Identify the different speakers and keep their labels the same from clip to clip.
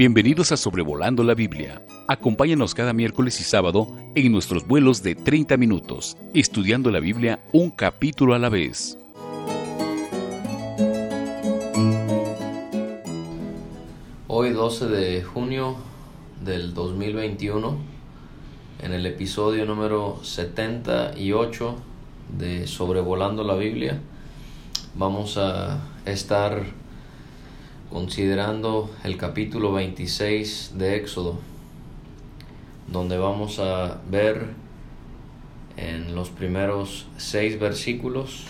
Speaker 1: Bienvenidos a Sobrevolando la Biblia. Acompáñanos cada miércoles y sábado en nuestros vuelos de 30 minutos, estudiando la Biblia un capítulo a la vez.
Speaker 2: Hoy 12 de junio del 2021, en el episodio número 78 de Sobrevolando la Biblia, vamos a estar considerando el capítulo 26 de Éxodo, donde vamos a ver en los primeros seis versículos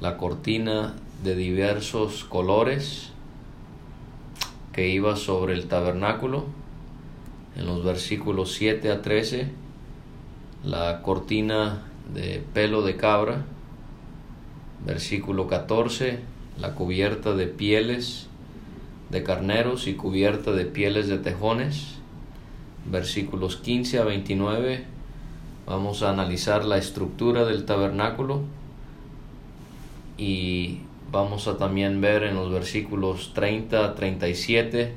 Speaker 2: la cortina de diversos colores que iba sobre el tabernáculo. En los versículos 7 a 13, la cortina de pelo de cabra. Versículo 14, la cubierta de pieles de carneros y cubierta de pieles de tejones. Versículos 15 a 29 vamos a analizar la estructura del tabernáculo y vamos a también ver en los versículos 30 a 37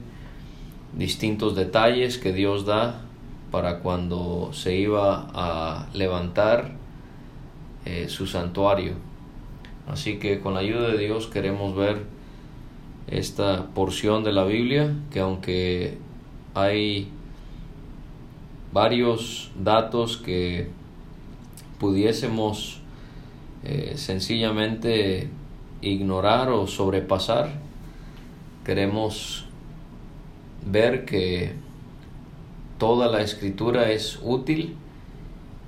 Speaker 2: distintos detalles que Dios da para cuando se iba a levantar eh, su santuario. Así que con la ayuda de Dios queremos ver esta porción de la Biblia que aunque hay varios datos que pudiésemos eh, sencillamente ignorar o sobrepasar, queremos ver que toda la escritura es útil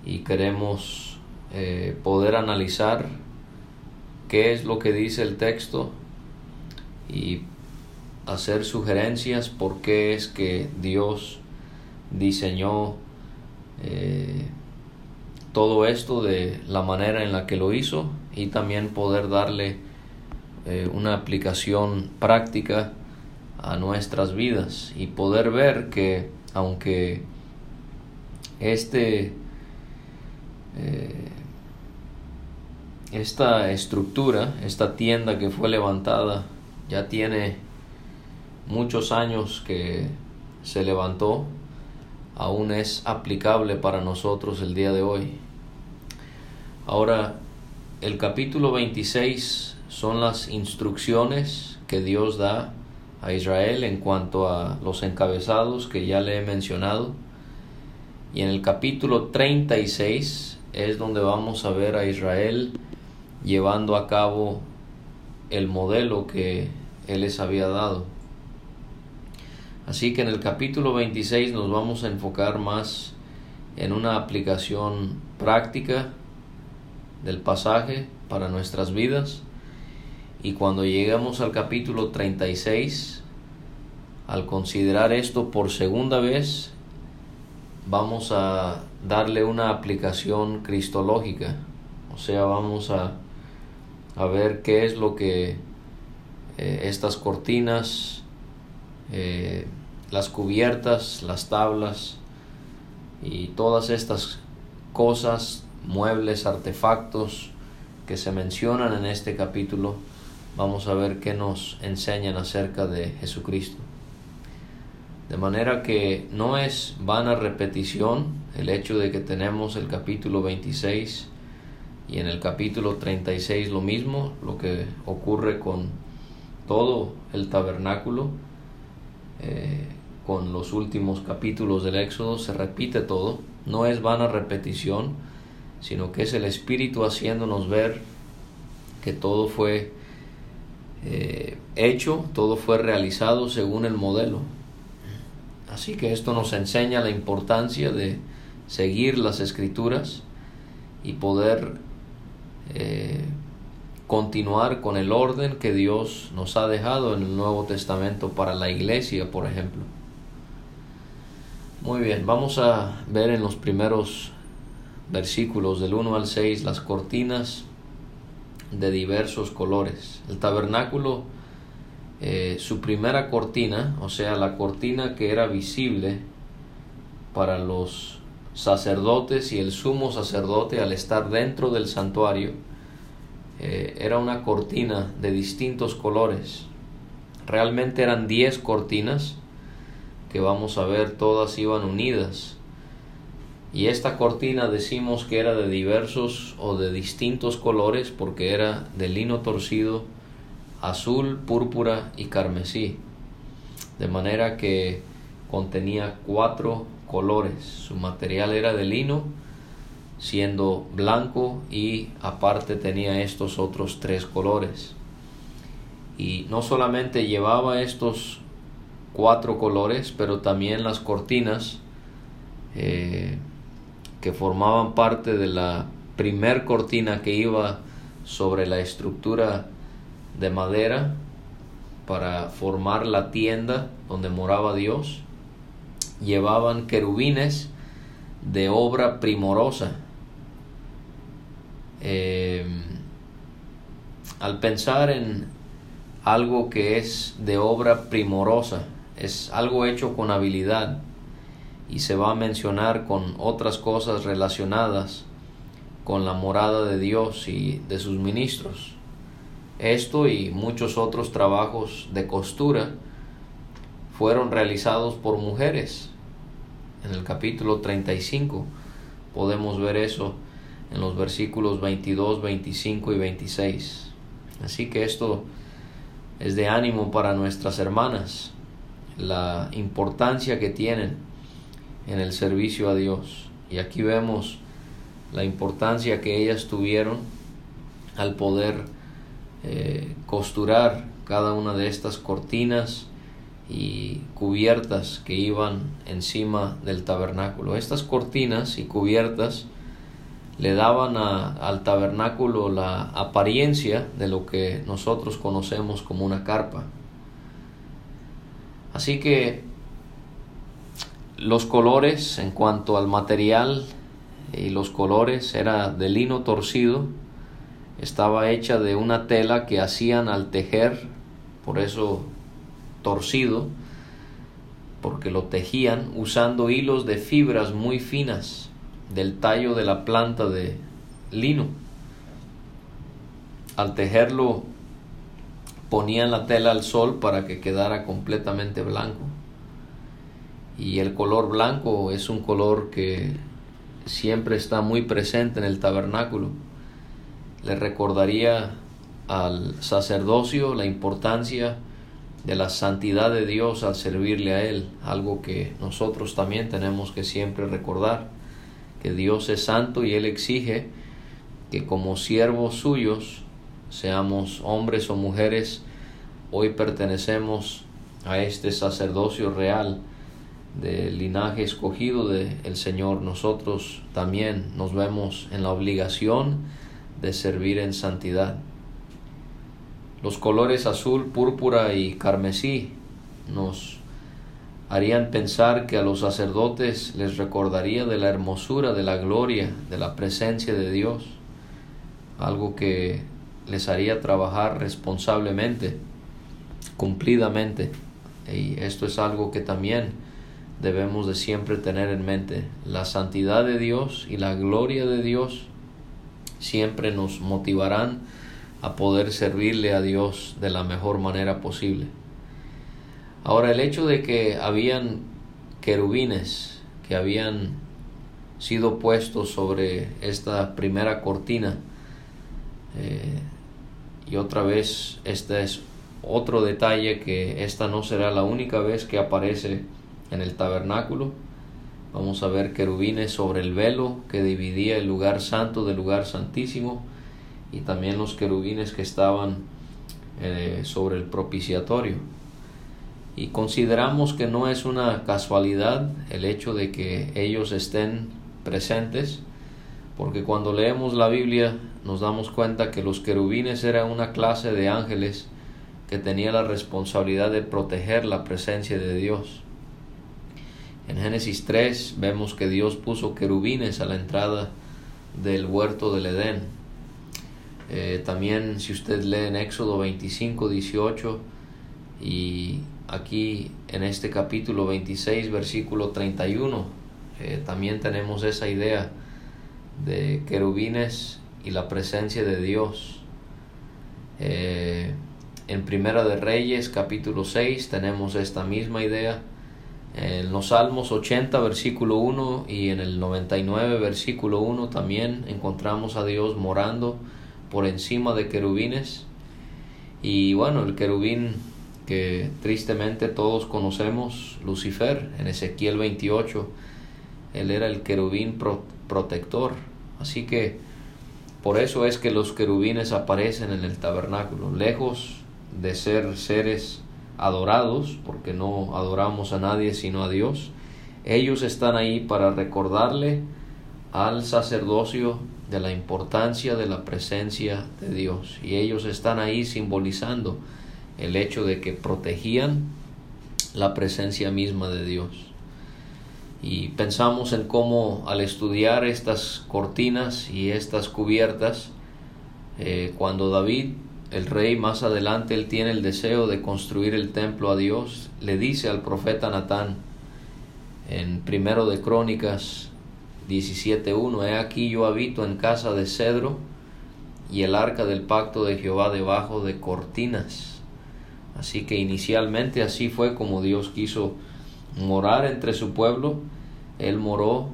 Speaker 2: y queremos eh, poder analizar qué es lo que dice el texto y hacer sugerencias por qué es que Dios diseñó eh, todo esto de la manera en la que lo hizo y también poder darle eh, una aplicación práctica a nuestras vidas y poder ver que aunque este eh, esta estructura, esta tienda que fue levantada, ya tiene muchos años que se levantó, aún es aplicable para nosotros el día de hoy. Ahora, el capítulo 26 son las instrucciones que Dios da a Israel en cuanto a los encabezados que ya le he mencionado. Y en el capítulo 36 es donde vamos a ver a Israel llevando a cabo el modelo que Él les había dado. Así que en el capítulo 26 nos vamos a enfocar más en una aplicación práctica del pasaje para nuestras vidas. Y cuando lleguemos al capítulo 36, al considerar esto por segunda vez, vamos a darle una aplicación cristológica. O sea, vamos a a ver qué es lo que eh, estas cortinas, eh, las cubiertas, las tablas y todas estas cosas, muebles, artefactos que se mencionan en este capítulo, vamos a ver qué nos enseñan acerca de Jesucristo. De manera que no es vana repetición el hecho de que tenemos el capítulo 26 y en el capítulo 36 lo mismo, lo que ocurre con todo el tabernáculo, eh, con los últimos capítulos del Éxodo, se repite todo, no es vana repetición, sino que es el Espíritu haciéndonos ver que todo fue eh, hecho, todo fue realizado según el modelo. Así que esto nos enseña la importancia de seguir las escrituras y poder eh, continuar con el orden que Dios nos ha dejado en el Nuevo Testamento para la iglesia, por ejemplo. Muy bien, vamos a ver en los primeros versículos del 1 al 6 las cortinas de diversos colores. El tabernáculo, eh, su primera cortina, o sea, la cortina que era visible para los sacerdotes y el sumo sacerdote al estar dentro del santuario eh, era una cortina de distintos colores. Realmente eran diez cortinas, que vamos a ver todas iban unidas. Y esta cortina decimos que era de diversos o de distintos colores porque era de lino torcido, azul, púrpura y carmesí. De manera que contenía cuatro colores. Su material era de lino, siendo blanco y aparte tenía estos otros tres colores. Y no solamente llevaba estos cuatro colores, pero también las cortinas eh, que formaban parte de la primer cortina que iba sobre la estructura de madera para formar la tienda donde moraba Dios, llevaban querubines de obra primorosa eh, al pensar en algo que es de obra primorosa, es algo hecho con habilidad y se va a mencionar con otras cosas relacionadas con la morada de Dios y de sus ministros. Esto y muchos otros trabajos de costura fueron realizados por mujeres. En el capítulo 35 podemos ver eso en los versículos 22, 25 y 26. Así que esto es de ánimo para nuestras hermanas, la importancia que tienen en el servicio a Dios. Y aquí vemos la importancia que ellas tuvieron al poder eh, costurar cada una de estas cortinas y cubiertas que iban encima del tabernáculo. Estas cortinas y cubiertas le daban al tabernáculo la apariencia de lo que nosotros conocemos como una carpa. Así que los colores en cuanto al material y los colores era de lino torcido, estaba hecha de una tela que hacían al tejer, por eso torcido, porque lo tejían usando hilos de fibras muy finas del tallo de la planta de lino. Al tejerlo ponían la tela al sol para que quedara completamente blanco. Y el color blanco es un color que siempre está muy presente en el tabernáculo. Le recordaría al sacerdocio la importancia de la santidad de Dios al servirle a Él, algo que nosotros también tenemos que siempre recordar que Dios es santo y Él exige que como siervos suyos, seamos hombres o mujeres, hoy pertenecemos a este sacerdocio real del linaje escogido del Señor. Nosotros también nos vemos en la obligación de servir en santidad. Los colores azul, púrpura y carmesí nos harían pensar que a los sacerdotes les recordaría de la hermosura, de la gloria, de la presencia de Dios, algo que les haría trabajar responsablemente, cumplidamente. Y esto es algo que también debemos de siempre tener en mente. La santidad de Dios y la gloria de Dios siempre nos motivarán a poder servirle a Dios de la mejor manera posible. Ahora el hecho de que habían querubines que habían sido puestos sobre esta primera cortina eh, y otra vez este es otro detalle que esta no será la única vez que aparece en el tabernáculo vamos a ver querubines sobre el velo que dividía el lugar santo del lugar santísimo y también los querubines que estaban eh, sobre el propiciatorio y consideramos que no es una casualidad el hecho de que ellos estén presentes, porque cuando leemos la Biblia nos damos cuenta que los querubines eran una clase de ángeles que tenía la responsabilidad de proteger la presencia de Dios. En Génesis 3 vemos que Dios puso querubines a la entrada del huerto del Edén. Eh, también si usted lee en Éxodo 25, 18 y aquí en este capítulo 26, versículo 31, eh, también tenemos esa idea de querubines y la presencia de Dios. Eh, en Primera de Reyes, capítulo 6, tenemos esta misma idea En los Salmos 80, versículo 1 y en el 99, versículo 1 también encontramos a Dios morando por encima de querubines. Y bueno, el querubín que tristemente todos conocemos, Lucifer, en Ezequiel 28, él era el querubín protector. Así que por eso es que los querubines aparecen en el tabernáculo, lejos de ser seres adorados, porque no adoramos a nadie sino a Dios. Ellos están ahí para recordarle al sacerdocio de la importancia de la presencia de Dios. Y ellos están ahí simbolizando el hecho de que protegían la presencia misma de Dios. Y pensamos en cómo al estudiar estas cortinas y estas cubiertas, eh, cuando David el rey más adelante él tiene el deseo de construir el templo a Dios, le dice al profeta Natán en primero de Crónicas 17:1, he aquí yo habito en casa de cedro y el arca del pacto de Jehová debajo de cortinas. Así que inicialmente así fue como Dios quiso morar entre su pueblo, él moró,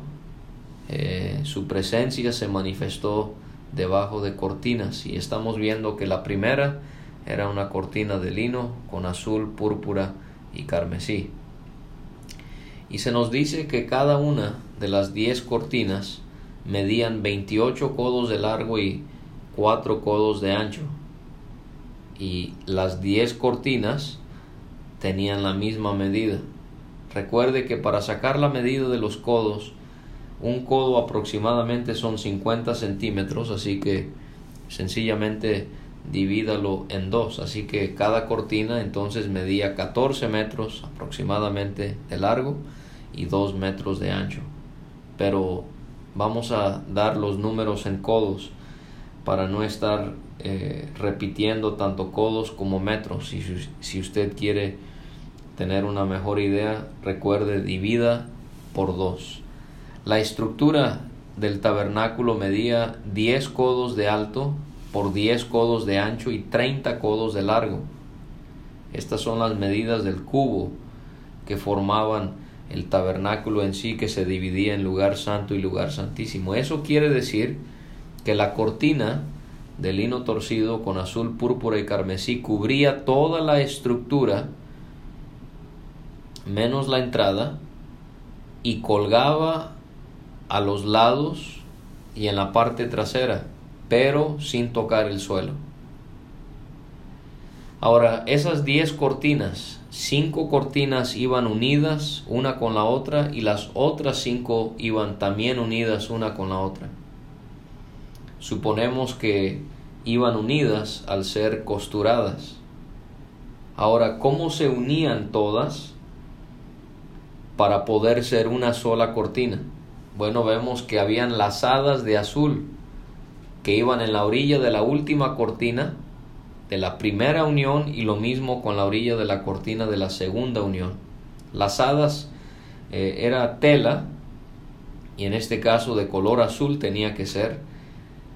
Speaker 2: eh, su presencia se manifestó debajo de cortinas y estamos viendo que la primera era una cortina de lino con azul, púrpura y carmesí. Y se nos dice que cada una de las diez cortinas medían 28 codos de largo y 4 codos de ancho. Y las diez cortinas tenían la misma medida. Recuerde que para sacar la medida de los codos un codo aproximadamente son 50 centímetros, así que sencillamente divídalo en dos. Así que cada cortina entonces medía 14 metros aproximadamente de largo y 2 metros de ancho. Pero vamos a dar los números en codos para no estar eh, repitiendo tanto codos como metros. Si, si usted quiere tener una mejor idea, recuerde divida por dos. La estructura del tabernáculo medía 10 codos de alto por 10 codos de ancho y 30 codos de largo. Estas son las medidas del cubo que formaban el tabernáculo en sí que se dividía en lugar santo y lugar santísimo. Eso quiere decir que la cortina de lino torcido con azul, púrpura y carmesí cubría toda la estructura menos la entrada y colgaba a los lados y en la parte trasera, pero sin tocar el suelo. Ahora, esas 10 cortinas, cinco cortinas iban unidas una con la otra y las otras cinco iban también unidas una con la otra. Suponemos que iban unidas al ser costuradas. Ahora, ¿cómo se unían todas para poder ser una sola cortina? bueno, vemos que habían lazadas de azul que iban en la orilla de la última cortina de la primera unión y lo mismo con la orilla de la cortina de la segunda unión. Lazadas eh, era tela y en este caso de color azul tenía que ser.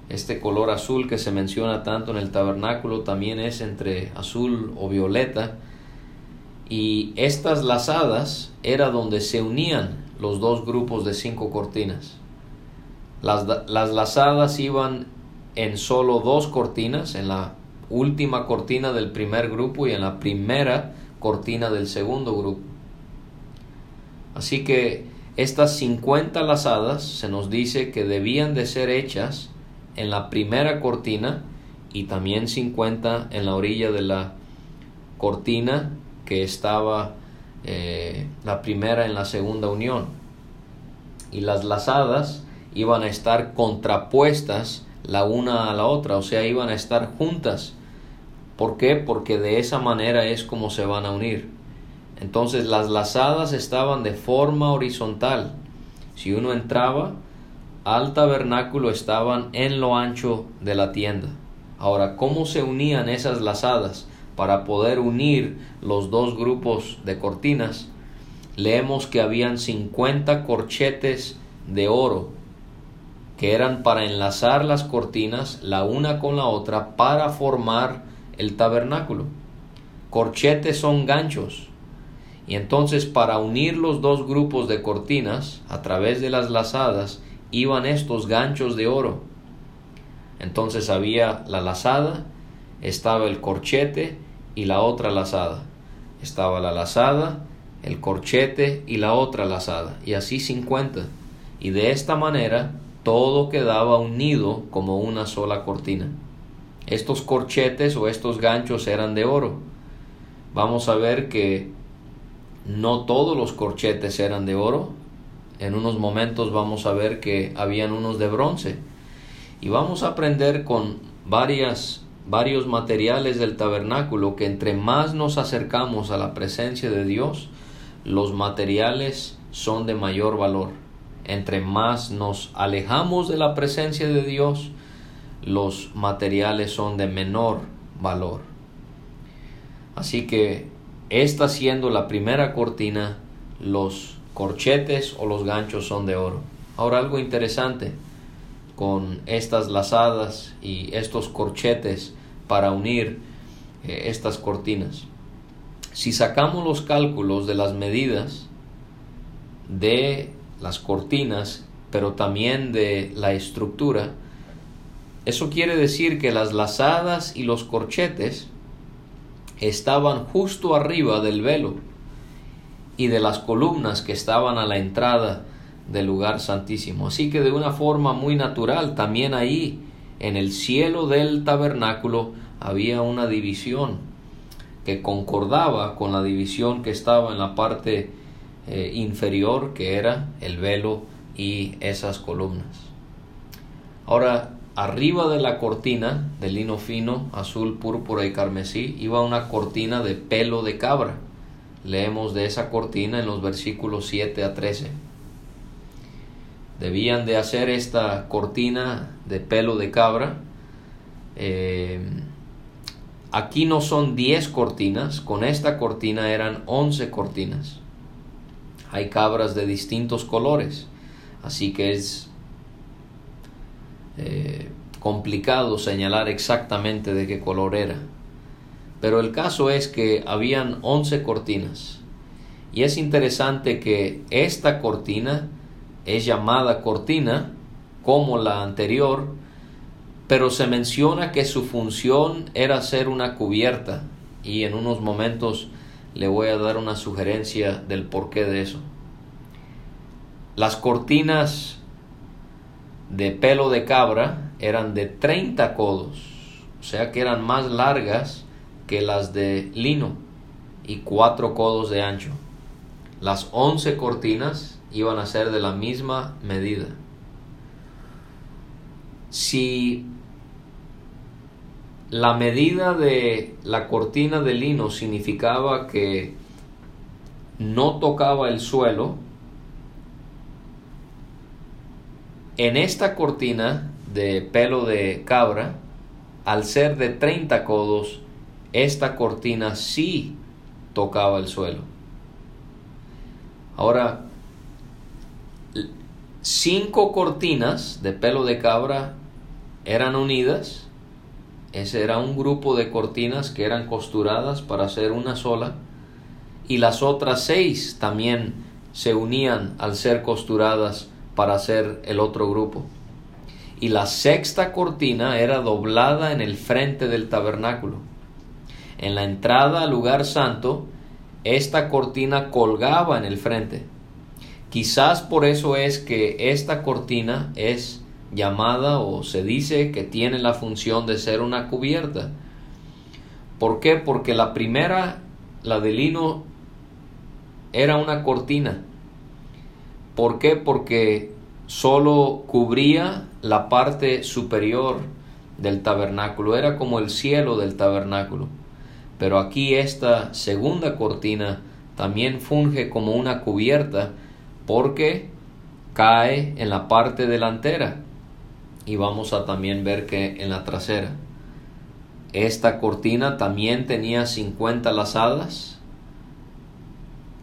Speaker 2: Este color azul que se menciona tanto en el tabernáculo también es entre azul o violeta. Y estas lazadas era donde se unían los dos grupos de cinco cortinas. Las, las lazadas iban en solo dos cortinas, en la última cortina del primer grupo y en la primera cortina del segundo grupo. Así que estas 50 lazadas se nos dice que debían de ser hechas en la primera cortina y también 50 en la orilla de la cortina que estaba eh, la primera en la segunda unión. Y las lazadas iban a estar contrapuestas la una a la otra, o sea, iban a estar juntas. ¿Por qué? Porque de esa manera es como se van a unir. Entonces las lazadas estaban de forma horizontal. Si uno entraba al tabernáculo estaban en lo ancho de la tienda. Ahora, ¿cómo se unían esas lazadas? para poder unir los dos grupos de cortinas, leemos que habían 50 corchetes de oro que eran para enlazar las cortinas la una con la otra para formar el tabernáculo. Corchetes son ganchos Y entonces para unir los dos grupos de cortinas, a través de las lazadas, iban estos ganchos de oro. Entonces había la lazada, estaba el corchete y la otra lazada. Estaba la lazada, el corchete y la otra lazada. Y así 50. Y de esta manera todo quedaba unido como una sola cortina. Estos corchetes o estos ganchos eran de oro. Vamos a ver que no todos los corchetes eran de oro. En unos momentos vamos a ver que habían unos de bronce. Y vamos a aprender con varias, varios materiales del tabernáculo que entre más nos acercamos a la presencia de Dios, los materiales son de mayor valor. Entre más nos alejamos de la presencia de Dios, los materiales son de menor valor. Así que esta siendo la primera cortina, los corchetes o los ganchos son de oro. Ahora algo interesante con estas lazadas y estos corchetes para unir eh, estas cortinas. Si sacamos los cálculos de las medidas de las cortinas, pero también de la estructura, eso quiere decir que las lazadas y los corchetes estaban justo arriba del velo y de las columnas que estaban a la entrada del lugar santísimo. Así que de una forma muy natural, también ahí en el cielo del tabernáculo había una división que concordaba con la división que estaba en la parte eh, inferior, que era el velo y esas columnas. Ahora, Arriba de la cortina de lino fino, azul, púrpura y carmesí, iba una cortina de pelo de cabra. Leemos de esa cortina en los versículos 7 a 13. Debían de hacer esta cortina de pelo de cabra. Eh, aquí no son 10 cortinas, con esta cortina eran 11 cortinas. Hay cabras de distintos colores, así que es eh, complicado señalar exactamente de qué color era. Pero el caso es que habían 11 cortinas. Y es interesante que esta cortina es llamada cortina como la anterior, pero se menciona que su función era ser una cubierta y en unos momentos le voy a dar una sugerencia del porqué de eso. Las cortinas de pelo de cabra eran de 30 codos, o sea que eran más largas que las de lino y 4 codos de ancho. Las 11 cortinas iban a ser de la misma medida. Si la medida de la cortina de lino significaba que no tocaba el suelo, En esta cortina de pelo de cabra, al ser de 30 codos, esta cortina sí tocaba el suelo. Ahora, cinco cortinas de pelo de cabra eran unidas. Ese era un grupo de cortinas que eran costuradas para hacer una sola. Y las otras seis también se unían al ser costuradas para hacer el otro grupo. Y la sexta cortina era doblada en el frente del tabernáculo. En la entrada al lugar santo, esta cortina colgaba en el frente. Quizás por eso es que esta cortina es llamada o se dice que tiene la función de ser una cubierta. ¿Por qué? Porque la primera, la de lino, era una cortina ¿Por qué? Porque solo cubría la parte superior del tabernáculo, era como el cielo del tabernáculo. Pero aquí esta segunda cortina también funge como una cubierta porque cae en la parte delantera y vamos a también ver que en la trasera. Esta cortina también tenía 50 lazadas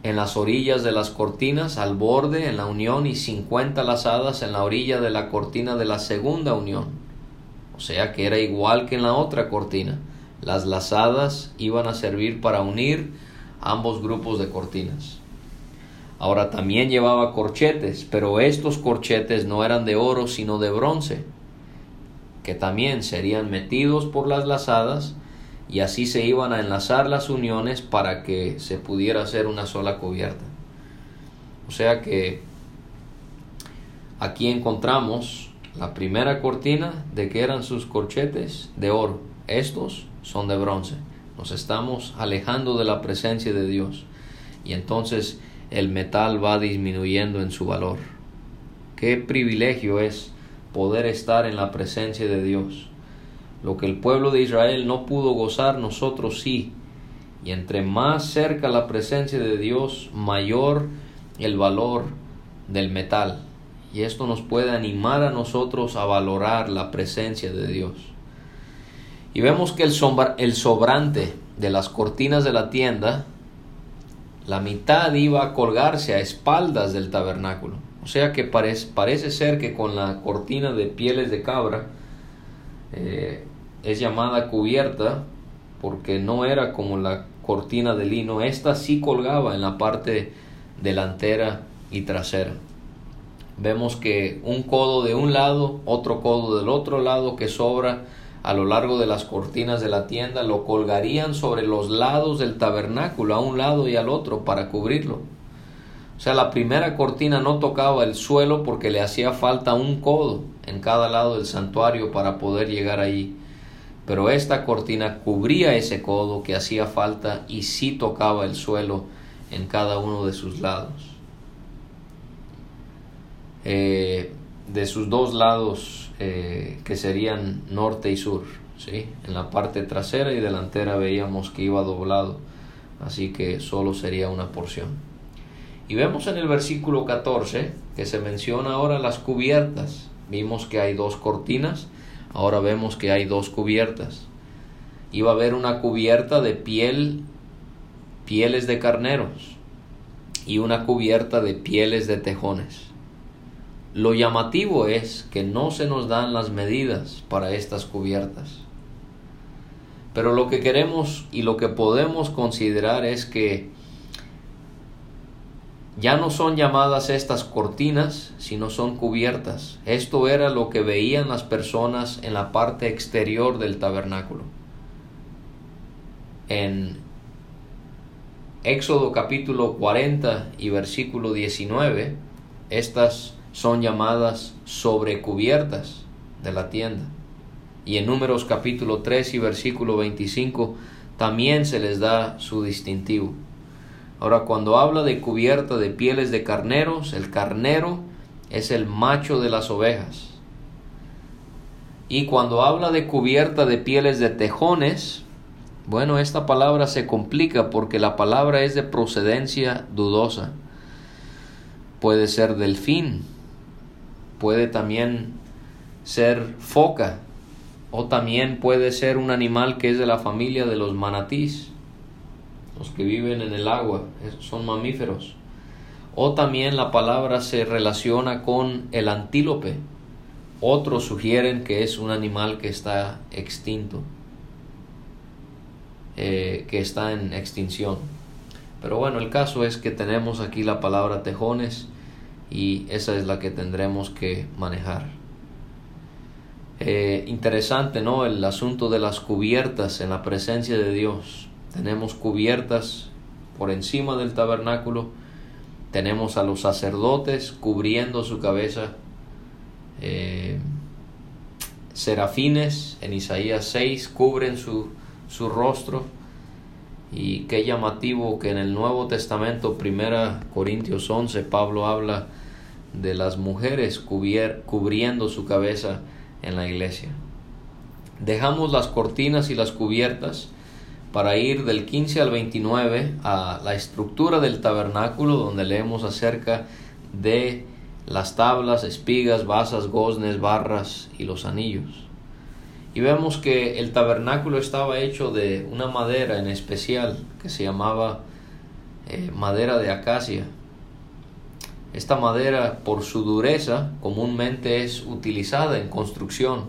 Speaker 2: en las orillas de las cortinas, al borde, en la unión, y cincuenta lazadas en la orilla de la cortina de la segunda unión. O sea que era igual que en la otra cortina. Las lazadas iban a servir para unir ambos grupos de cortinas. Ahora también llevaba corchetes, pero estos corchetes no eran de oro sino de bronce, que también serían metidos por las lazadas y así se iban a enlazar las uniones para que se pudiera hacer una sola cubierta. O sea que aquí encontramos la primera cortina de que eran sus corchetes de oro. Estos son de bronce. Nos estamos alejando de la presencia de Dios. Y entonces el metal va disminuyendo en su valor. Qué privilegio es poder estar en la presencia de Dios. Lo que el pueblo de Israel no pudo gozar, nosotros sí. Y entre más cerca la presencia de Dios, mayor el valor del metal. Y esto nos puede animar a nosotros a valorar la presencia de Dios. Y vemos que el, el sobrante de las cortinas de la tienda, la mitad iba a colgarse a espaldas del tabernáculo. O sea que parece, parece ser que con la cortina de pieles de cabra eh, es llamada cubierta porque no era como la cortina de lino. Esta sí colgaba en la parte delantera y trasera vemos que un codo de un lado, otro codo del otro lado que sobra a lo largo de las cortinas de la tienda, lo colgarían sobre los lados del tabernáculo, a un lado y al otro, para cubrirlo. O sea, la primera cortina no tocaba el suelo porque le hacía falta un codo en cada lado del santuario para poder llegar ahí. Pero esta cortina cubría ese codo que hacía falta y sí tocaba el suelo en cada uno de sus lados. Eh, de sus dos lados eh, que serían norte y sur. ¿sí? En la parte trasera y delantera veíamos que iba doblado, así que solo sería una porción. Y vemos en el versículo 14 que se menciona ahora las cubiertas. Vimos que hay dos cortinas, ahora vemos que hay dos cubiertas. Iba a haber una cubierta de piel, pieles de carneros, y una cubierta de pieles de tejones. Lo llamativo es que no se nos dan las medidas para estas cubiertas. Pero lo que queremos y lo que podemos considerar es que ya no son llamadas estas cortinas, sino son cubiertas. Esto era lo que veían las personas en la parte exterior del tabernáculo. En Éxodo capítulo 40 y versículo 19, estas son llamadas sobrecubiertas de la tienda. Y en Números capítulo 3 y versículo 25 también se les da su distintivo. Ahora, cuando habla de cubierta de pieles de carneros, el carnero es el macho de las ovejas. Y cuando habla de cubierta de pieles de tejones, bueno, esta palabra se complica porque la palabra es de procedencia dudosa. Puede ser delfín, puede también ser foca o también puede ser un animal que es de la familia de los manatís, los que viven en el agua, son mamíferos. O también la palabra se relaciona con el antílope. Otros sugieren que es un animal que está extinto, eh, que está en extinción. Pero bueno, el caso es que tenemos aquí la palabra tejones y esa es la que tendremos que manejar. Eh, interesante, ¿no? El asunto de las cubiertas en la presencia de Dios. Tenemos cubiertas por encima del tabernáculo. Tenemos a los sacerdotes cubriendo su cabeza. Eh, serafines en Isaías 6 cubren su, su rostro. Y qué llamativo que en el Nuevo Testamento, 1 Corintios 11, Pablo habla de las mujeres cubriendo su cabeza en la iglesia. Dejamos las cortinas y las cubiertas para ir del 15 al 29 a la estructura del tabernáculo donde leemos acerca de las tablas, espigas, basas, goznes, barras y los anillos. Y vemos que el tabernáculo estaba hecho de una madera en especial que se llamaba eh, madera de acacia. Esta madera, por su dureza, comúnmente es utilizada en construcción.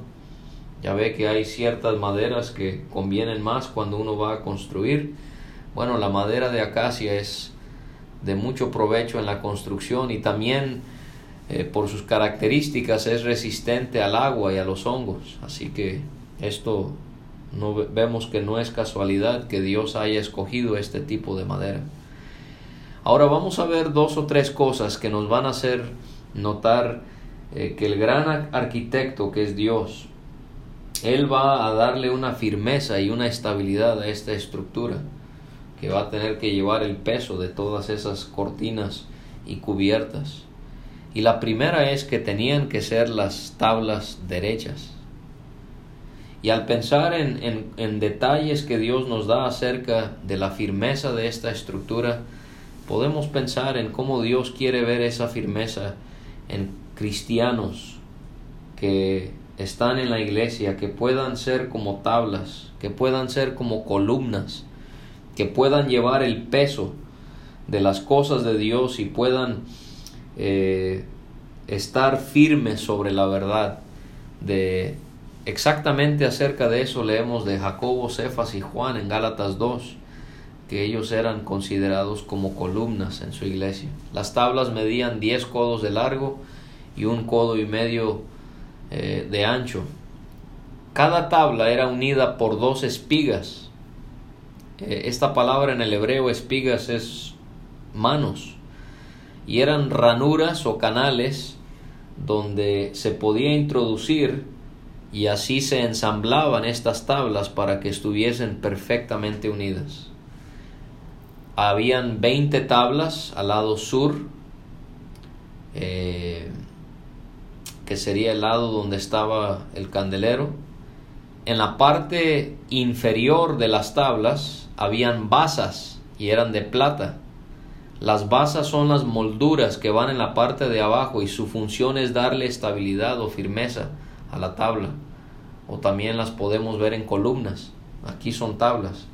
Speaker 2: Ya ve que hay ciertas maderas que convienen más cuando uno va a construir. Bueno, la madera de acacia es de mucho provecho en la construcción y también eh, por sus características es resistente al agua y a los hongos. Así que esto no vemos que no es casualidad que Dios haya escogido este tipo de madera. Ahora vamos a ver dos o tres cosas que nos van a hacer notar eh, que el gran arquitecto que es Dios, Él va a darle una firmeza y una estabilidad a esta estructura que va a tener que llevar el peso de todas esas cortinas y cubiertas. Y la primera es que tenían que ser las tablas derechas. Y al pensar en, en, detalles que Dios nos da acerca de la firmeza de esta estructura, podemos pensar en cómo Dios quiere ver esa firmeza en cristianos que están en la iglesia, que puedan ser como tablas, que puedan ser como columnas, que puedan llevar el peso de las cosas de Dios y puedan eh, estar firmes sobre la verdad. De exactamente acerca de eso leemos de Jacobo, Cefas y Juan en Gálatas 2, que ellos eran considerados como columnas en su iglesia. Las tablas medían 10 codos de largo y un codo y medio eh, de ancho. Cada tabla era unida por dos espigas. Eh, esta palabra en el hebreo espigas es manos y eran ranuras o canales donde se podía introducir y así se ensamblaban estas tablas para que estuviesen perfectamente unidas. Habían 20 tablas al lado sur, eh, que sería el lado donde estaba el candelero. En la parte inferior de las tablas habían basas y eran de plata las basas son las molduras que van en la parte de abajo y su función es darle estabilidad o firmeza a la tabla. O también las podemos ver en columnas. Aquí son tablas.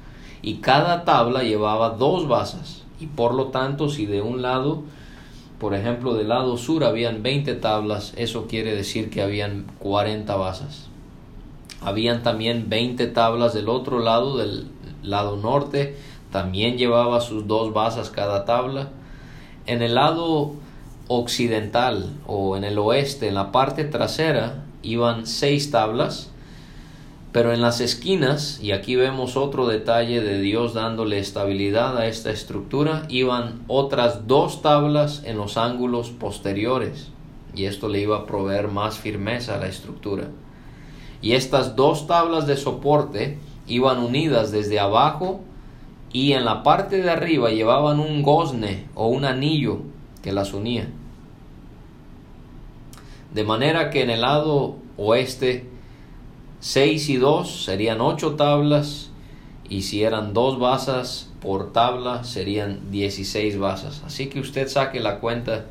Speaker 2: Y cada tabla llevaba dos basas. Y por lo tanto, si de un lado, por ejemplo, del lado sur habían 20 tablas, eso quiere decir que habían 40 basas. Habían también 20 tablas del otro lado, del lado norte, también llevaba sus dos basas cada tabla. En el lado occidental o en el oeste, en la parte trasera, iban seis tablas, pero en las esquinas, y aquí vemos otro detalle de Dios dándole estabilidad a esta estructura, iban otras dos tablas en los ángulos posteriores, y esto le iba a proveer más firmeza a la estructura. Y estas dos tablas de soporte iban unidas desde abajo y en la parte de arriba llevaban un gozne o un anillo que las unía. De manera que en el lado oeste seis y dos serían ocho tablas y si eran dos basas por tabla serían 16 basas. Así que usted saque la cuenta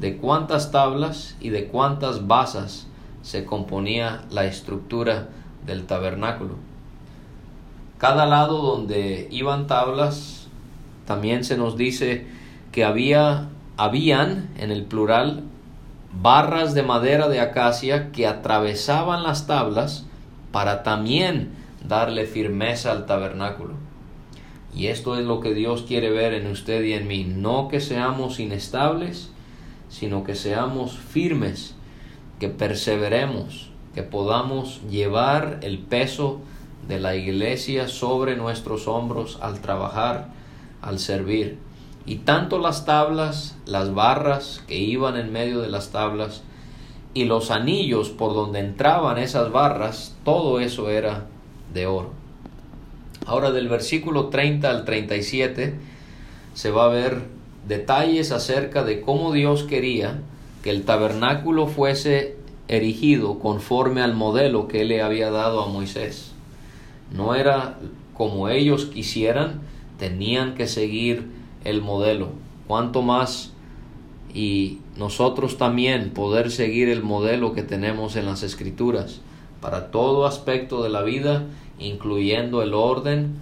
Speaker 2: de cuántas tablas y de cuántas basas se componía la estructura del tabernáculo. Cada lado donde iban tablas, también se nos dice que había, habían, en el plural, barras de madera de acacia que atravesaban las tablas para también darle firmeza al tabernáculo. Y esto es lo que Dios quiere ver en usted y en mí, no que seamos inestables, sino que seamos firmes, que perseveremos, que podamos llevar el peso de la iglesia sobre nuestros hombros al trabajar, al servir. Y tanto las tablas, las barras que iban en medio de las tablas y los anillos por donde entraban esas barras, todo eso era de oro. Ahora del versículo 30 al 37 se va a ver detalles acerca de cómo Dios quería que el tabernáculo fuese erigido conforme al modelo que él le había dado a Moisés no era como ellos quisieran, tenían que seguir el modelo. Cuanto más y nosotros también poder seguir el modelo que tenemos en las escrituras para todo aspecto de la vida, incluyendo el orden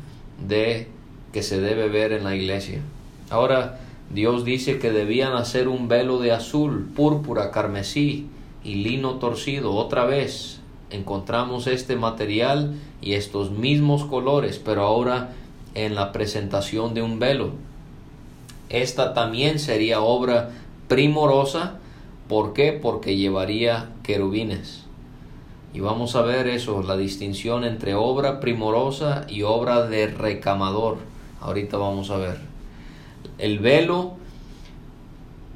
Speaker 2: de que se debe ver en la iglesia. Ahora Dios dice que debían hacer un velo de azul, púrpura, carmesí y lino torcido. Otra vez encontramos este material y estos mismos colores, pero ahora en la presentación de un velo. Esta también sería obra primorosa. ¿Por qué? Porque llevaría querubines. Y vamos a ver eso, la distinción entre obra primorosa y obra de recamador. Ahorita vamos a ver. El velo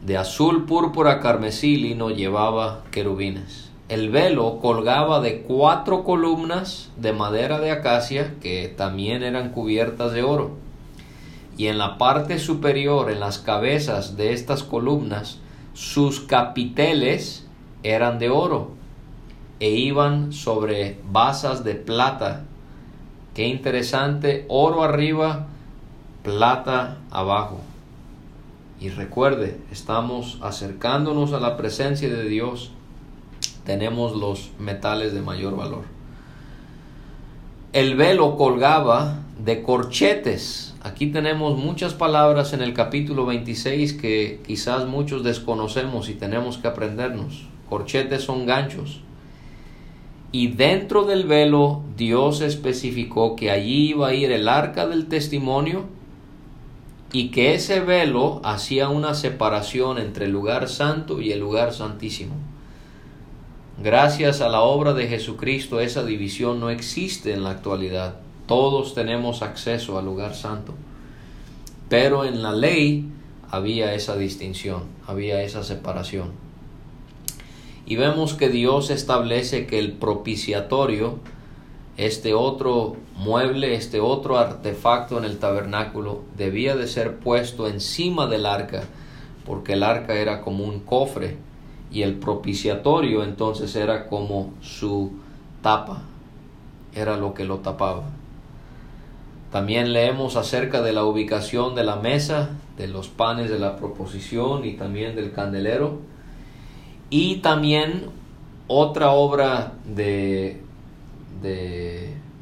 Speaker 2: de azul, púrpura, carmesí, lino llevaba querubines. El velo colgaba de cuatro columnas de madera de acacia que también eran cubiertas de oro. Y en la parte superior, en las cabezas de estas columnas, sus capiteles eran de oro e iban sobre basas de plata. Qué interesante, oro arriba, plata abajo. Y recuerde, estamos acercándonos a la presencia de Dios, tenemos los metales de mayor valor. El velo colgaba de corchetes. Aquí tenemos muchas palabras en el capítulo 26 que quizás muchos desconocemos y tenemos que aprendernos. Corchetes son ganchos. Y dentro del velo Dios especificó que allí iba a ir el arca del testimonio y que ese velo hacía una separación entre el lugar santo y el lugar santísimo. Gracias a la obra de Jesucristo esa división no existe en la actualidad. Todos tenemos acceso al lugar santo. Pero en la ley había esa distinción, había esa separación. Y vemos que Dios establece que el propiciatorio este otro mueble, este otro artefacto en el tabernáculo debía de ser puesto encima del arca, porque el arca era como un cofre y el propiciatorio entonces era como su tapa, era lo que lo tapaba. También leemos acerca de la ubicación de la mesa, de los panes de la proposición y también del candelero. Y también otra obra de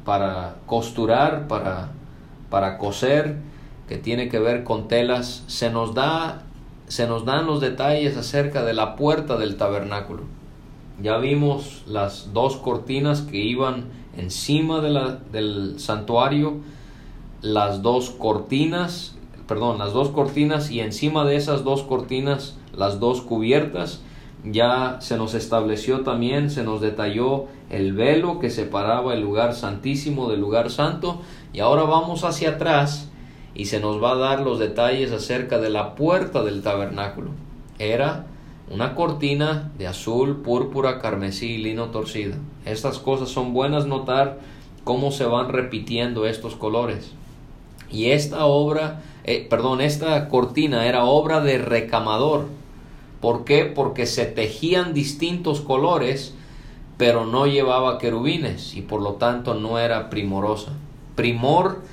Speaker 2: para costurar, para, para coser, que tiene que ver con telas, se nos, da, se nos dan los detalles acerca de la puerta del tabernáculo. Ya vimos las dos cortinas que iban encima de la, del santuario, las dos cortinas, perdón, las dos cortinas y encima de esas dos cortinas las dos cubiertas ya se nos estableció también, se nos detalló el velo que separaba el lugar santísimo del lugar santo y ahora vamos hacia atrás y se nos va a dar los detalles acerca de la puerta del tabernáculo. Era una cortina de azul, púrpura, carmesí y lino torcido. Estas cosas son buenas notar cómo se van repitiendo estos colores. Y esta obra, eh, perdón, esta cortina era obra de recamador ¿Por qué? Porque se tejían distintos colores, pero no llevaba querubines y por lo tanto no era primorosa. Primor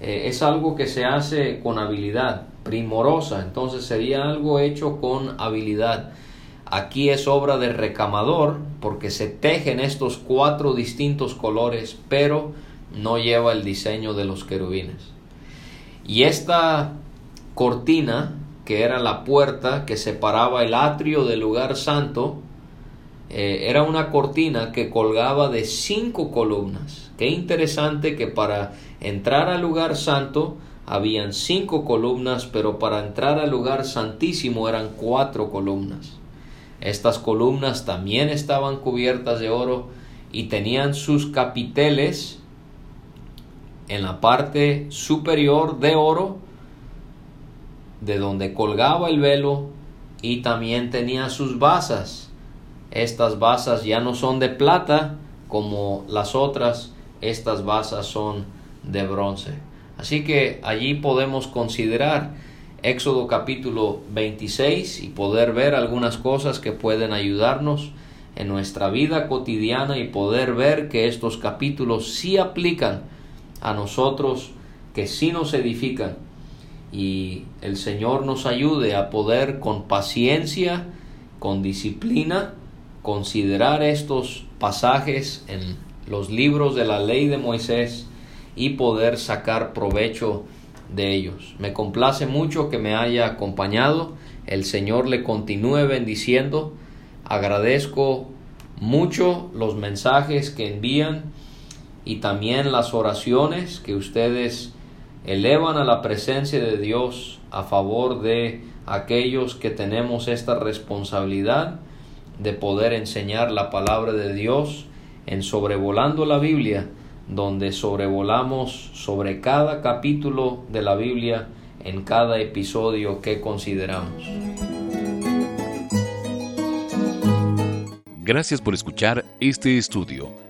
Speaker 2: eh, es algo que se hace con habilidad, primorosa, entonces sería algo hecho con habilidad. Aquí es obra de recamador porque se tejen estos cuatro distintos colores, pero no lleva el diseño de los querubines. Y esta cortina que era la puerta que separaba el atrio del lugar santo, eh, era una cortina que colgaba de cinco columnas. Qué interesante que para entrar al lugar santo habían cinco columnas, pero para entrar al lugar santísimo eran cuatro columnas. Estas columnas también estaban cubiertas de oro y tenían sus capiteles en la parte superior de oro de donde colgaba el velo y también tenía sus basas. Estas basas ya no son de plata como las otras, estas basas son de bronce. Así que allí podemos considerar Éxodo capítulo 26 y poder ver algunas cosas que pueden ayudarnos en nuestra vida cotidiana y poder ver que estos capítulos sí aplican a nosotros, que sí nos edifican y el Señor nos ayude a poder con paciencia, con disciplina, considerar estos pasajes en los libros de la ley de Moisés y poder sacar provecho de ellos. Me complace mucho que me haya acompañado. El Señor le continúe bendiciendo. Agradezco mucho los mensajes que envían y también las oraciones que ustedes elevan a la presencia de Dios a favor de aquellos que tenemos esta responsabilidad de poder enseñar la palabra de Dios en sobrevolando la Biblia, donde sobrevolamos sobre cada capítulo de la Biblia en cada episodio que consideramos.
Speaker 1: Gracias por escuchar este estudio.